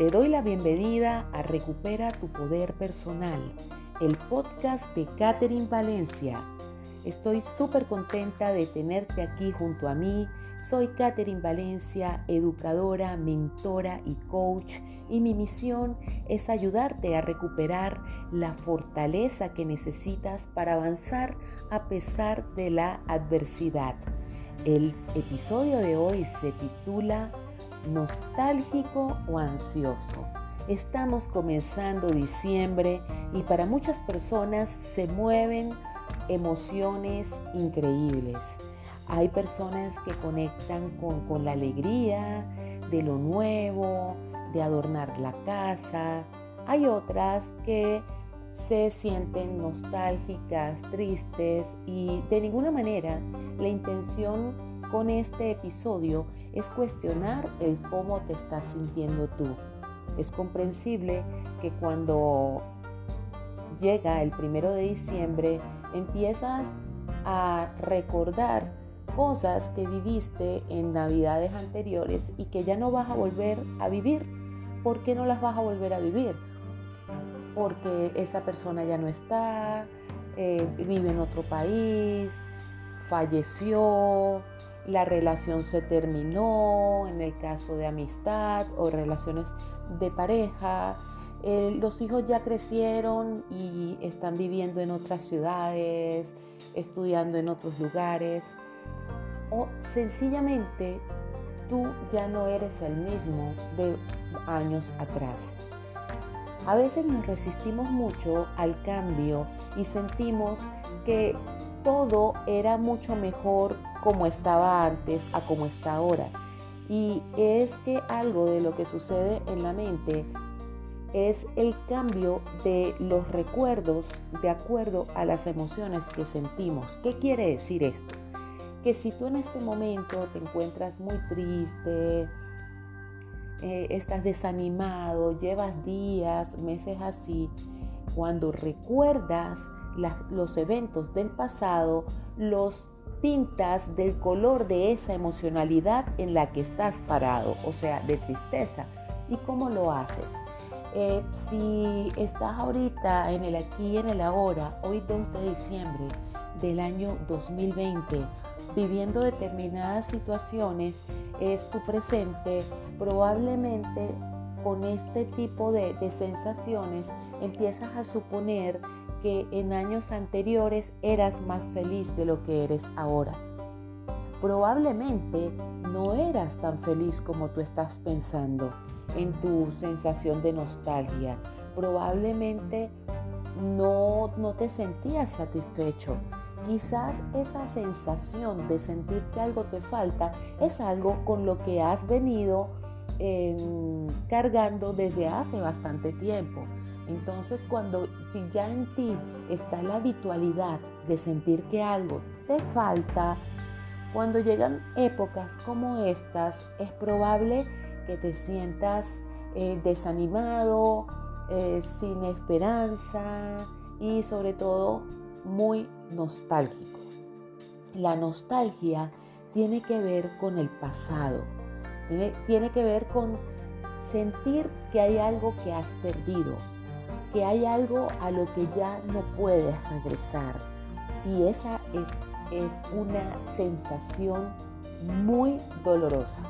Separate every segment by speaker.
Speaker 1: Te doy la bienvenida a Recupera tu Poder Personal, el podcast de Catherine Valencia. Estoy súper contenta de tenerte aquí junto a mí. Soy Catherine Valencia, educadora, mentora y coach, y mi misión es ayudarte a recuperar la fortaleza que necesitas para avanzar a pesar de la adversidad. El episodio de hoy se titula nostálgico o ansioso. Estamos comenzando diciembre y para muchas personas se mueven emociones increíbles. Hay personas que conectan con, con la alegría de lo nuevo, de adornar la casa. Hay otras que se sienten nostálgicas, tristes y de ninguna manera la intención con este episodio es cuestionar el cómo te estás sintiendo tú. Es comprensible que cuando llega el primero de diciembre empiezas a recordar cosas que viviste en navidades anteriores y que ya no vas a volver a vivir. ¿Por qué no las vas a volver a vivir? Porque esa persona ya no está, eh, vive en otro país, falleció, la relación se terminó, en el caso de amistad o relaciones de pareja, eh, los hijos ya crecieron y están viviendo en otras ciudades, estudiando en otros lugares, o sencillamente tú ya no eres el mismo de años atrás. A veces nos resistimos mucho al cambio y sentimos que todo era mucho mejor como estaba antes a como está ahora. Y es que algo de lo que sucede en la mente es el cambio de los recuerdos de acuerdo a las emociones que sentimos. ¿Qué quiere decir esto? Que si tú en este momento te encuentras muy triste, eh, estás desanimado, llevas días, meses así, cuando recuerdas los eventos del pasado, los pintas del color de esa emocionalidad en la que estás parado, o sea, de tristeza. ¿Y cómo lo haces? Eh, si estás ahorita en el aquí y en el ahora, hoy 2 de diciembre del año 2020, viviendo determinadas situaciones, es tu presente, probablemente con este tipo de, sensaciones empiezas a suponer que en años anteriores eras más feliz de lo que eres ahora. Probablemente no eras tan feliz como tú estás pensando en tu sensación de nostalgia. Probablemente no, no te sentías satisfecho. Quizás esa sensación de sentir que algo te falta es algo con lo que has venido cargando desde hace bastante tiempo. Entonces cuando si ya en ti está la habitualidad de sentir que algo te falta, cuando llegan épocas como estas, es probable que te sientas eh, desanimado, eh, sin esperanza y sobre todo muy nostálgico. La nostalgia tiene que ver con el pasado, tiene que ver con sentir que hay algo que has perdido, que hay algo a lo que ya no puedes regresar. Y esa es, es una sensación muy dolorosa.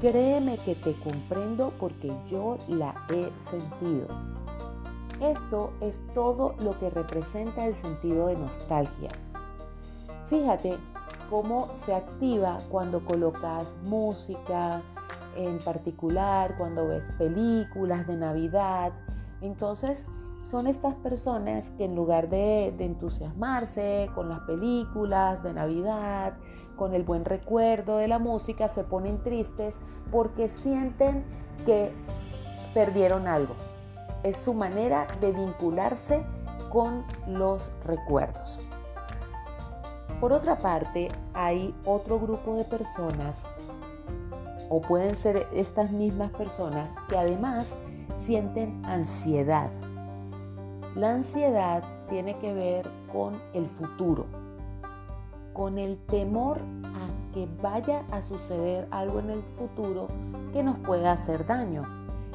Speaker 1: Créeme que te comprendo porque yo la he sentido. Esto es todo lo que representa el sentido de nostalgia. Fíjate cómo se activa cuando colocas música, en particular cuando ves películas de Navidad. Entonces, son estas personas que en lugar de, entusiasmarse con las películas de Navidad, con el buen recuerdo de la música, se ponen tristes porque sienten que perdieron algo. Es su manera de vincularse con los recuerdos. Por otra parte, hay otro grupo de personas, o pueden ser estas mismas personas, que además sienten ansiedad la ansiedad tiene que ver con el futuro, con el temor a que vaya a suceder algo en el futuro que nos pueda hacer daño.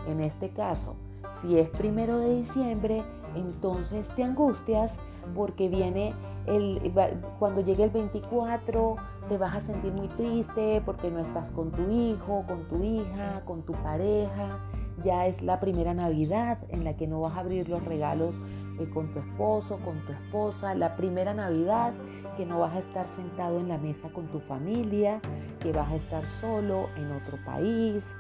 Speaker 1: En este caso, si es primero de diciembre, entonces te angustias porque viene el, cuando llegue el 24 te vas a sentir muy triste porque no estás con tu hijo, con tu hija, con tu pareja. Ya es la primera Navidad en la que no vas a abrir los regalos eh, con tu esposo, con tu esposa. La primera Navidad que no vas a estar sentado en la mesa con tu familia, que vas a estar solo en otro país.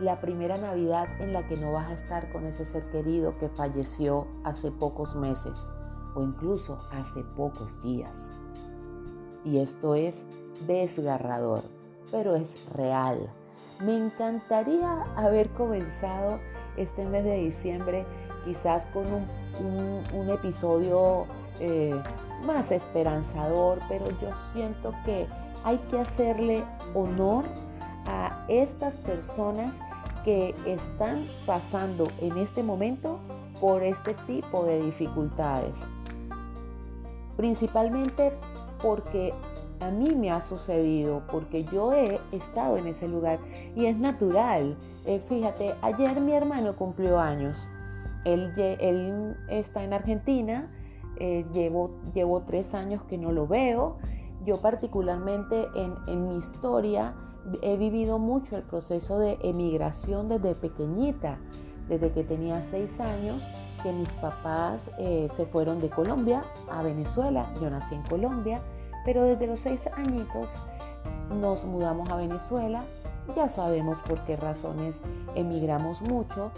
Speaker 1: La primera Navidad en la que no vas a estar con ese ser querido que falleció hace pocos meses o incluso hace pocos días. Y esto es desgarrador, pero es real. Me encantaría haber comenzado este mes de diciembre quizás con un, episodio eh, más esperanzador, pero yo siento que hay que hacerle honor a estas personas que están pasando en este momento por este tipo de dificultades. Principalmente porque a mí me ha sucedido, porque yo he estado en ese lugar y es natural. Eh, fíjate, ayer mi hermano cumplió años. Él, está en Argentina, eh, llevo, tres años que no lo veo. Yo particularmente en, en mi historia he vivido mucho el proceso de emigración desde pequeñita, desde que tenía seis años que mis papás eh, se fueron de Colombia a Venezuela. Yo nací en Colombia, pero desde los seis añitos nos mudamos a Venezuela. Ya sabemos por qué razones emigramos mucho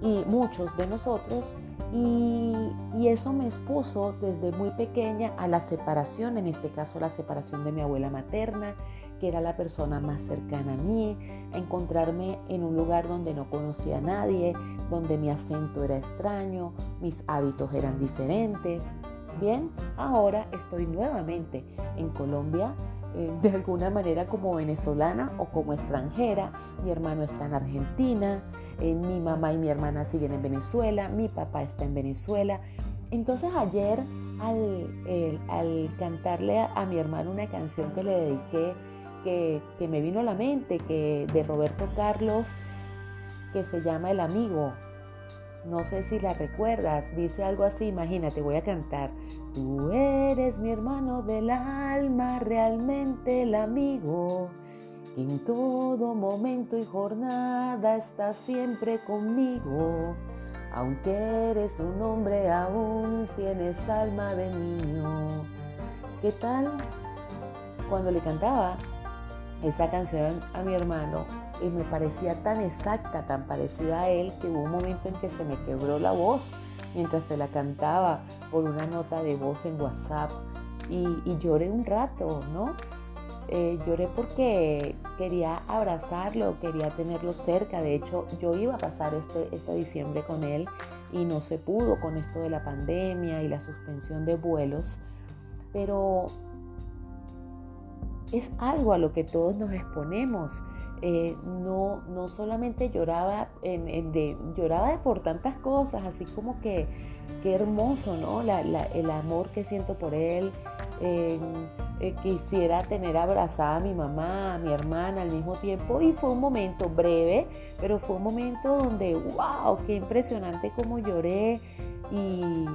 Speaker 1: y muchos de nosotros. Y, y, eso me expuso desde muy pequeña a la separación, en este caso la separación de mi abuela materna, que era la persona más cercana a mí, a encontrarme en un lugar donde no conocía a nadie, donde mi acento era extraño, mis hábitos eran diferentes. Bien, ahora estoy nuevamente en Colombia, eh, de alguna manera como venezolana o como extranjera. Mi hermano está en Argentina, eh, mi mamá y mi hermana siguen en Venezuela, mi papá está en Venezuela. Entonces ayer al, cantarle a mi hermano una canción que le dediqué, que, me vino a la mente, que de Roberto Carlos, que se llama El Amigo. No sé si la recuerdas, dice algo así, imagínate, voy a cantar. Tú eres mi hermano del alma, realmente el amigo, que en todo momento y jornada está siempre conmigo. Aunque eres un hombre, aún tienes alma de niño. ¿Qué tal? Cuando le cantaba, esta canción a mi hermano y me parecía tan exacta, tan parecida a él, que hubo un momento en que se me quebró la voz mientras se la cantaba por una nota de voz en WhatsApp y, lloré un rato, ¿no? Eh, lloré porque quería abrazarlo, quería tenerlo cerca. De hecho, yo iba a pasar este, este diciembre con él y no se pudo con esto de la pandemia y la suspensión de vuelos. Pero es algo a lo que todos nos exponemos. Eh, no, no solamente lloraba, lloraba por tantas cosas, así como que qué hermoso, ¿no? el amor que siento por él. Eh, quisiera tener abrazada a mi mamá, a mi hermana al mismo tiempo y fue un momento breve, pero fue un momento donde, wow, qué impresionante cómo lloré y, y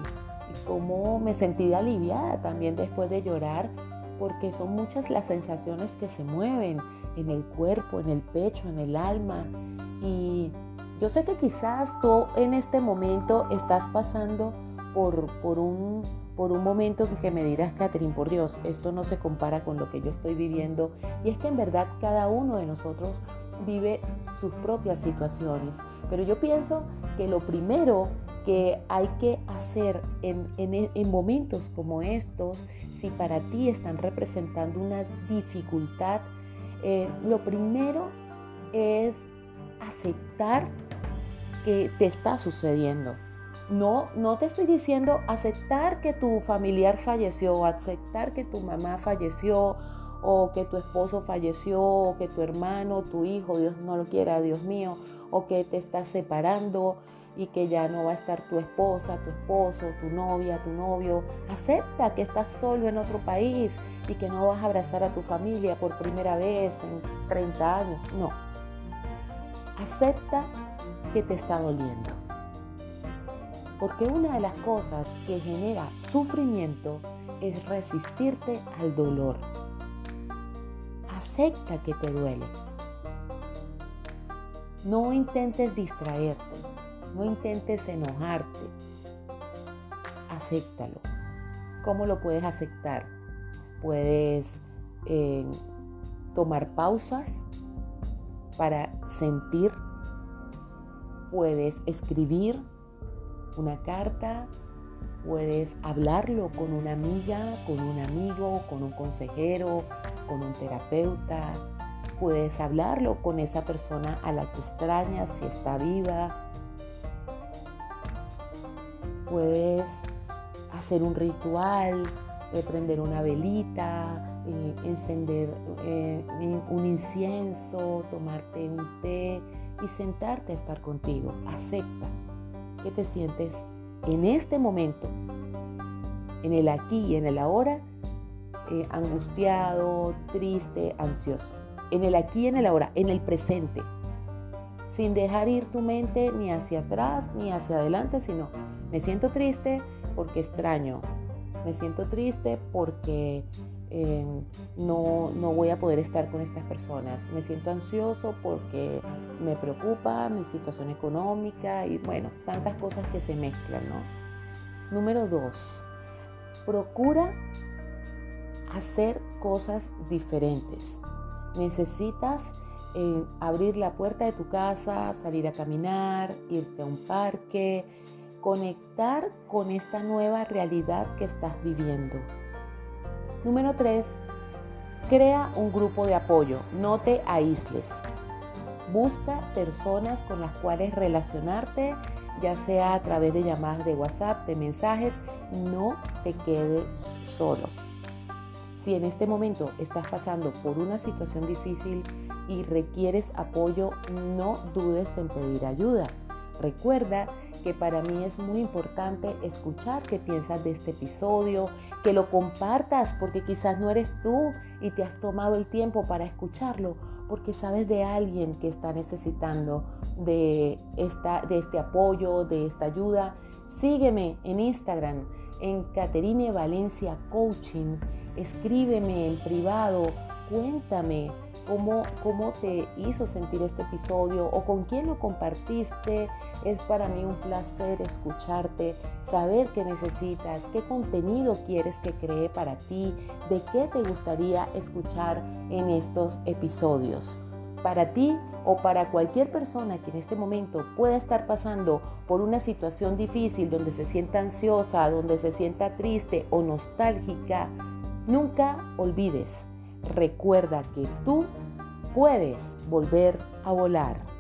Speaker 1: cómo me sentí aliviada también después de llorar porque son muchas las sensaciones que se mueven en el cuerpo, en el pecho, en el alma. Y yo sé que quizás tú en este momento estás pasando por, por, un, por un momento en que me dirás, Catherine, por Dios, esto no se compara con lo que yo estoy viviendo. Y es que en verdad cada uno de nosotros vive sus propias situaciones. Pero yo pienso que lo primero que hay que hacer en, en, momentos como estos, si para ti están representando una dificultad, eh, lo primero es aceptar que te está sucediendo. No, no te estoy diciendo aceptar que tu familiar falleció, aceptar que tu mamá falleció, o que tu esposo falleció, o que tu hermano, tu hijo, Dios no lo quiera, Dios mío, o que te estás separando, y que ya no va a estar tu esposa, tu esposo, tu novia, tu novio. Acepta que estás solo en otro país y que no vas a abrazar a tu familia por primera vez en 30 años. No. Acepta que te está doliendo. Porque una de las cosas que genera sufrimiento es resistirte al dolor. Acepta que te duele. No intentes distraerte, no intentes enojarte. Acéptalo. ¿Cómo lo puedes aceptar? Puedes eh, tomar pausas para sentir. Puedes escribir una carta, puedes hablarlo con una amiga, con un amigo, con un consejero, con un terapeuta. Puedes hablarlo con esa persona a la que extrañas si está viva. Puedes hacer un ritual, de prender una velita, eh, encender eh, un incienso, tomarte un té y sentarte a estar contigo. Acepta que te sientes en este momento, en el aquí y en el ahora, eh, angustiado, triste, ansioso. En el aquí y en el ahora, en el presente. Sin dejar ir tu mente ni hacia atrás ni hacia adelante, sino me siento triste porque extraño. Me siento triste porque no, no voy a poder estar con estas personas. Me siento ansioso porque me preocupa mi situación económica y bueno, tantas cosas que se mezclan, ¿no? Número dos, procura hacer cosas diferentes. Necesitas eh, abrir la puerta de tu casa, salir a caminar, irte a un parque, conectar con esta nueva realidad que estás viviendo. Número 3. Crea un grupo de apoyo, no te aísles. Busca personas con las cuales relacionarte, ya sea a través de llamadas de WhatsApp, de mensajes, no te quedes solo. Si en este momento estás pasando por una situación difícil y requieres apoyo, no dudes en pedir ayuda. Recuerda que para mí es muy importante escuchar qué piensas de este episodio, que lo compartas porque quizás no eres tú y te has tomado el tiempo para escucharlo, porque sabes de alguien que está necesitando de, esta, de este apoyo, de esta ayuda. Sígueme en Instagram, en Caterine Valencia Coaching. Escríbeme en privado, cuéntame cómo, cómo te hizo sentir este episodio o con quién lo compartiste. Es para mí un placer escucharte, saber qué necesitas, qué contenido quieres que cree para ti, de qué te gustaría escuchar en estos episodios. Para ti o para cualquier persona que en este momento pueda estar pasando por una situación difícil donde se sienta ansiosa, donde se sienta triste o nostálgica, nunca olvides Recuerda que tú puedes volver a volar.